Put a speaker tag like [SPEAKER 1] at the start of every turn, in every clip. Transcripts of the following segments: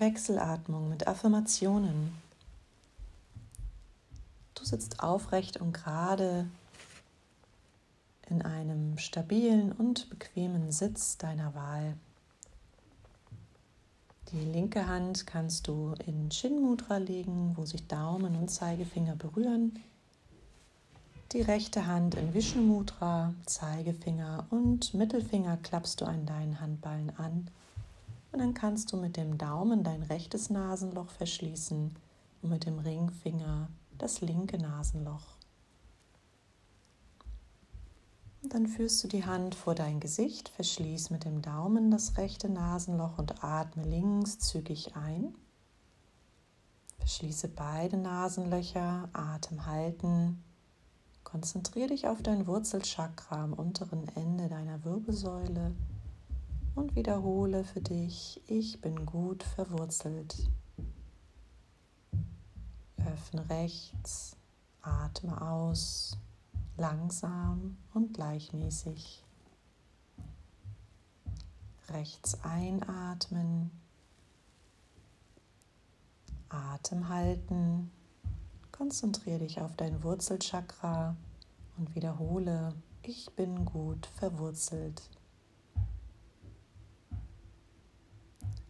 [SPEAKER 1] Wechselatmung mit Affirmationen. Du sitzt aufrecht und gerade in einem stabilen und bequemen Sitz deiner Wahl. Die linke Hand kannst du in Chin Mudra legen, wo sich Daumen und Zeigefinger berühren. Die rechte Hand in Vishnu Mudra, Zeigefinger und Mittelfinger klappst du an deinen Handballen an und dann kannst du mit dem Daumen dein rechtes Nasenloch verschließen und mit dem Ringfinger das linke Nasenloch. Und dann führst du die Hand vor dein Gesicht, verschließ mit dem Daumen das rechte Nasenloch und atme links zügig ein. Verschließe beide Nasenlöcher, Atem halten. Konzentriere dich auf dein Wurzelchakra am unteren Ende deiner Wirbelsäule und wiederhole für dich, ich bin gut verwurzelt. Öffne rechts, atme aus, langsam und gleichmäßig. Rechts einatmen, Atem halten, konzentriere dich auf dein Wurzelchakra und wiederhole, ich bin gut verwurzelt.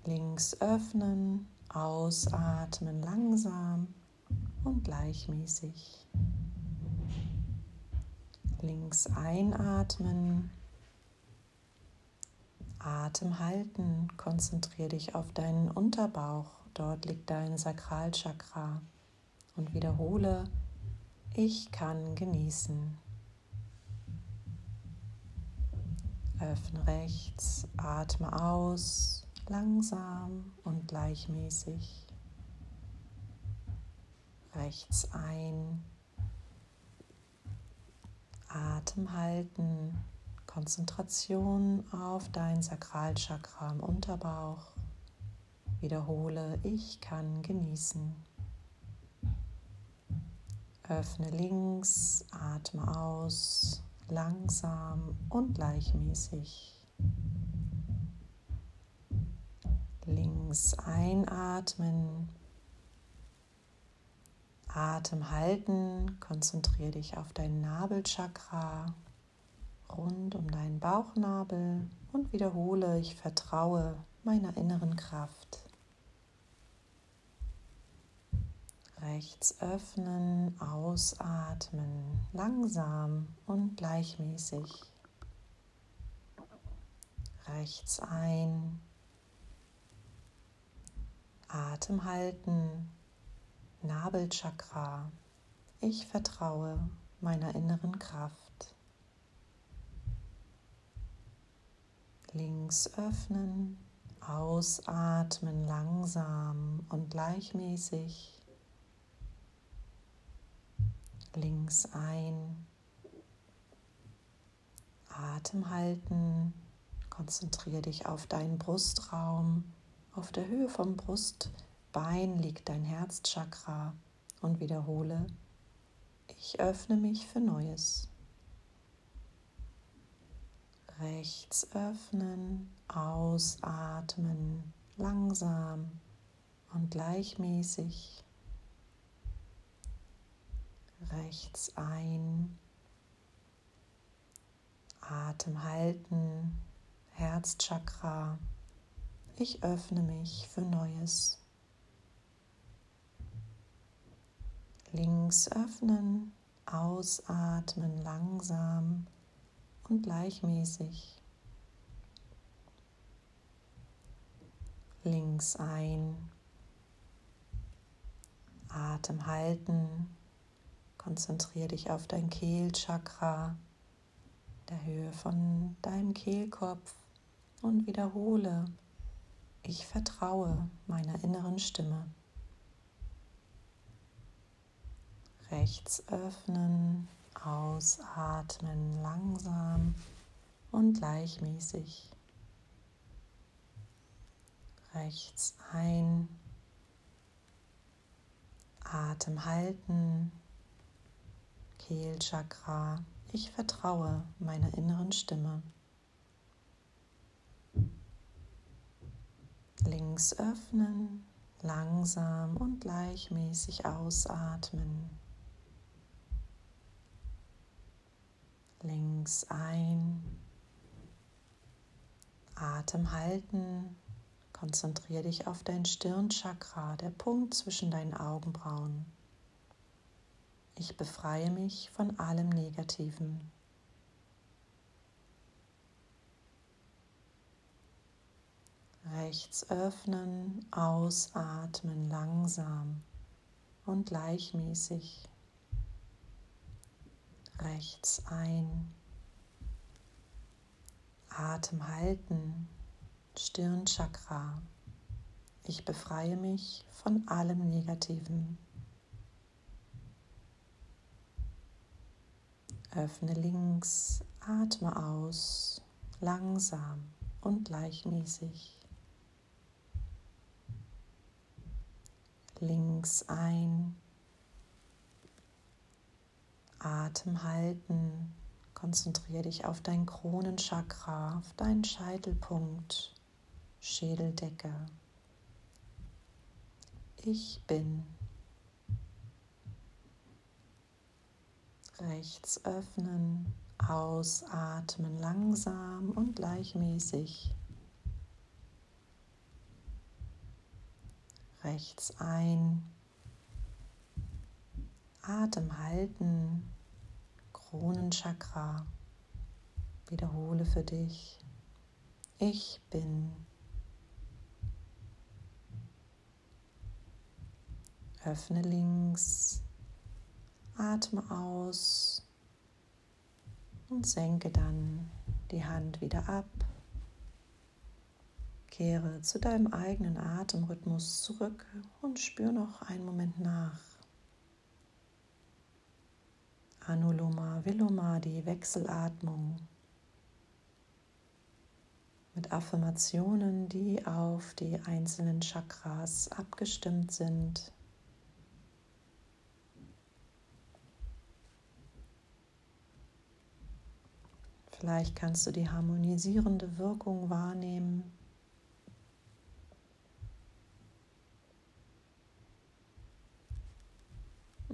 [SPEAKER 1] Links öffnen, ausatmen langsam und gleichmäßig. Links einatmen, Atem halten, konzentriere dich auf deinen Unterbauch, dort liegt dein Sakralchakra und wiederhole, ich kann genießen. Öffne rechts, atme aus, langsam und gleichmäßig. Rechts ein, Atem halten, Konzentration auf dein Sakralchakra im Unterbauch. Wiederhole, ich kann genießen. Öffne links, atme aus, langsam und gleichmäßig. Links einatmen. Atem halten. Konzentriere dich auf dein Nabelchakra rund um deinen Bauchnabel und wiederhole, ich vertraue meiner inneren Kraft. Rechts öffnen, ausatmen, langsam und gleichmäßig. Rechts ein, Atem halten, Nabelchakra. Ich vertraue meiner inneren Kraft. Links öffnen, ausatmen langsam und gleichmäßig. Links ein, Atem halten, konzentriere dich auf deinen Brustraum auf der Höhe vom Brustbein liegt dein Herzchakra und wiederhole, ich öffne mich für Neues. Rechts öffnen, ausatmen, langsam und gleichmäßig. Rechts ein, Atem halten, Herzchakra ich öffne mich für Neues. Links öffnen, ausatmen langsam und gleichmäßig. Links ein, Atem halten, konzentriere dich auf dein Kehlchakra, der Höhe von deinem Kehlkopf und wiederhole ich vertraue meiner inneren Stimme. Rechts öffnen, ausatmen langsam und gleichmäßig. Rechts ein, Atem halten, Kehlchakra. Ich vertraue meiner inneren Stimme. Links öffnen, langsam und gleichmäßig ausatmen. Links ein, Atem halten, konzentriere dich auf dein Stirnchakra, der Punkt zwischen deinen Augenbrauen. Ich befreie mich von allem Negativen. Rechts öffnen, ausatmen langsam und gleichmäßig. Rechts ein. Atem halten, Stirnchakra. Ich befreie mich von allem Negativen. Öffne links, atme aus, langsam und gleichmäßig. Links ein, Atem halten, konzentriere dich auf dein Kronenchakra, auf deinen Scheitelpunkt, Schädeldecke. Ich bin. rechts öffnen, ausatmen langsam und gleichmäßig. Rechts ein, Atem halten, Kronenchakra. Wiederhole für dich. Ich bin. Öffne links, Atme aus und senke dann die Hand wieder ab. Kehre zu deinem eigenen Atemrhythmus zurück und spür noch einen Moment nach. Anuloma Viloma, die Wechselatmung mit Affirmationen, die auf die einzelnen Chakras abgestimmt sind. Vielleicht kannst du die harmonisierende Wirkung wahrnehmen.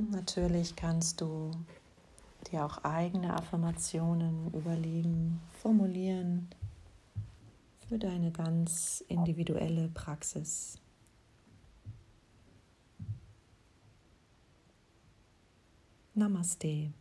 [SPEAKER 1] Und natürlich kannst du dir auch eigene Affirmationen überlegen, formulieren für deine ganz individuelle Praxis. Namaste.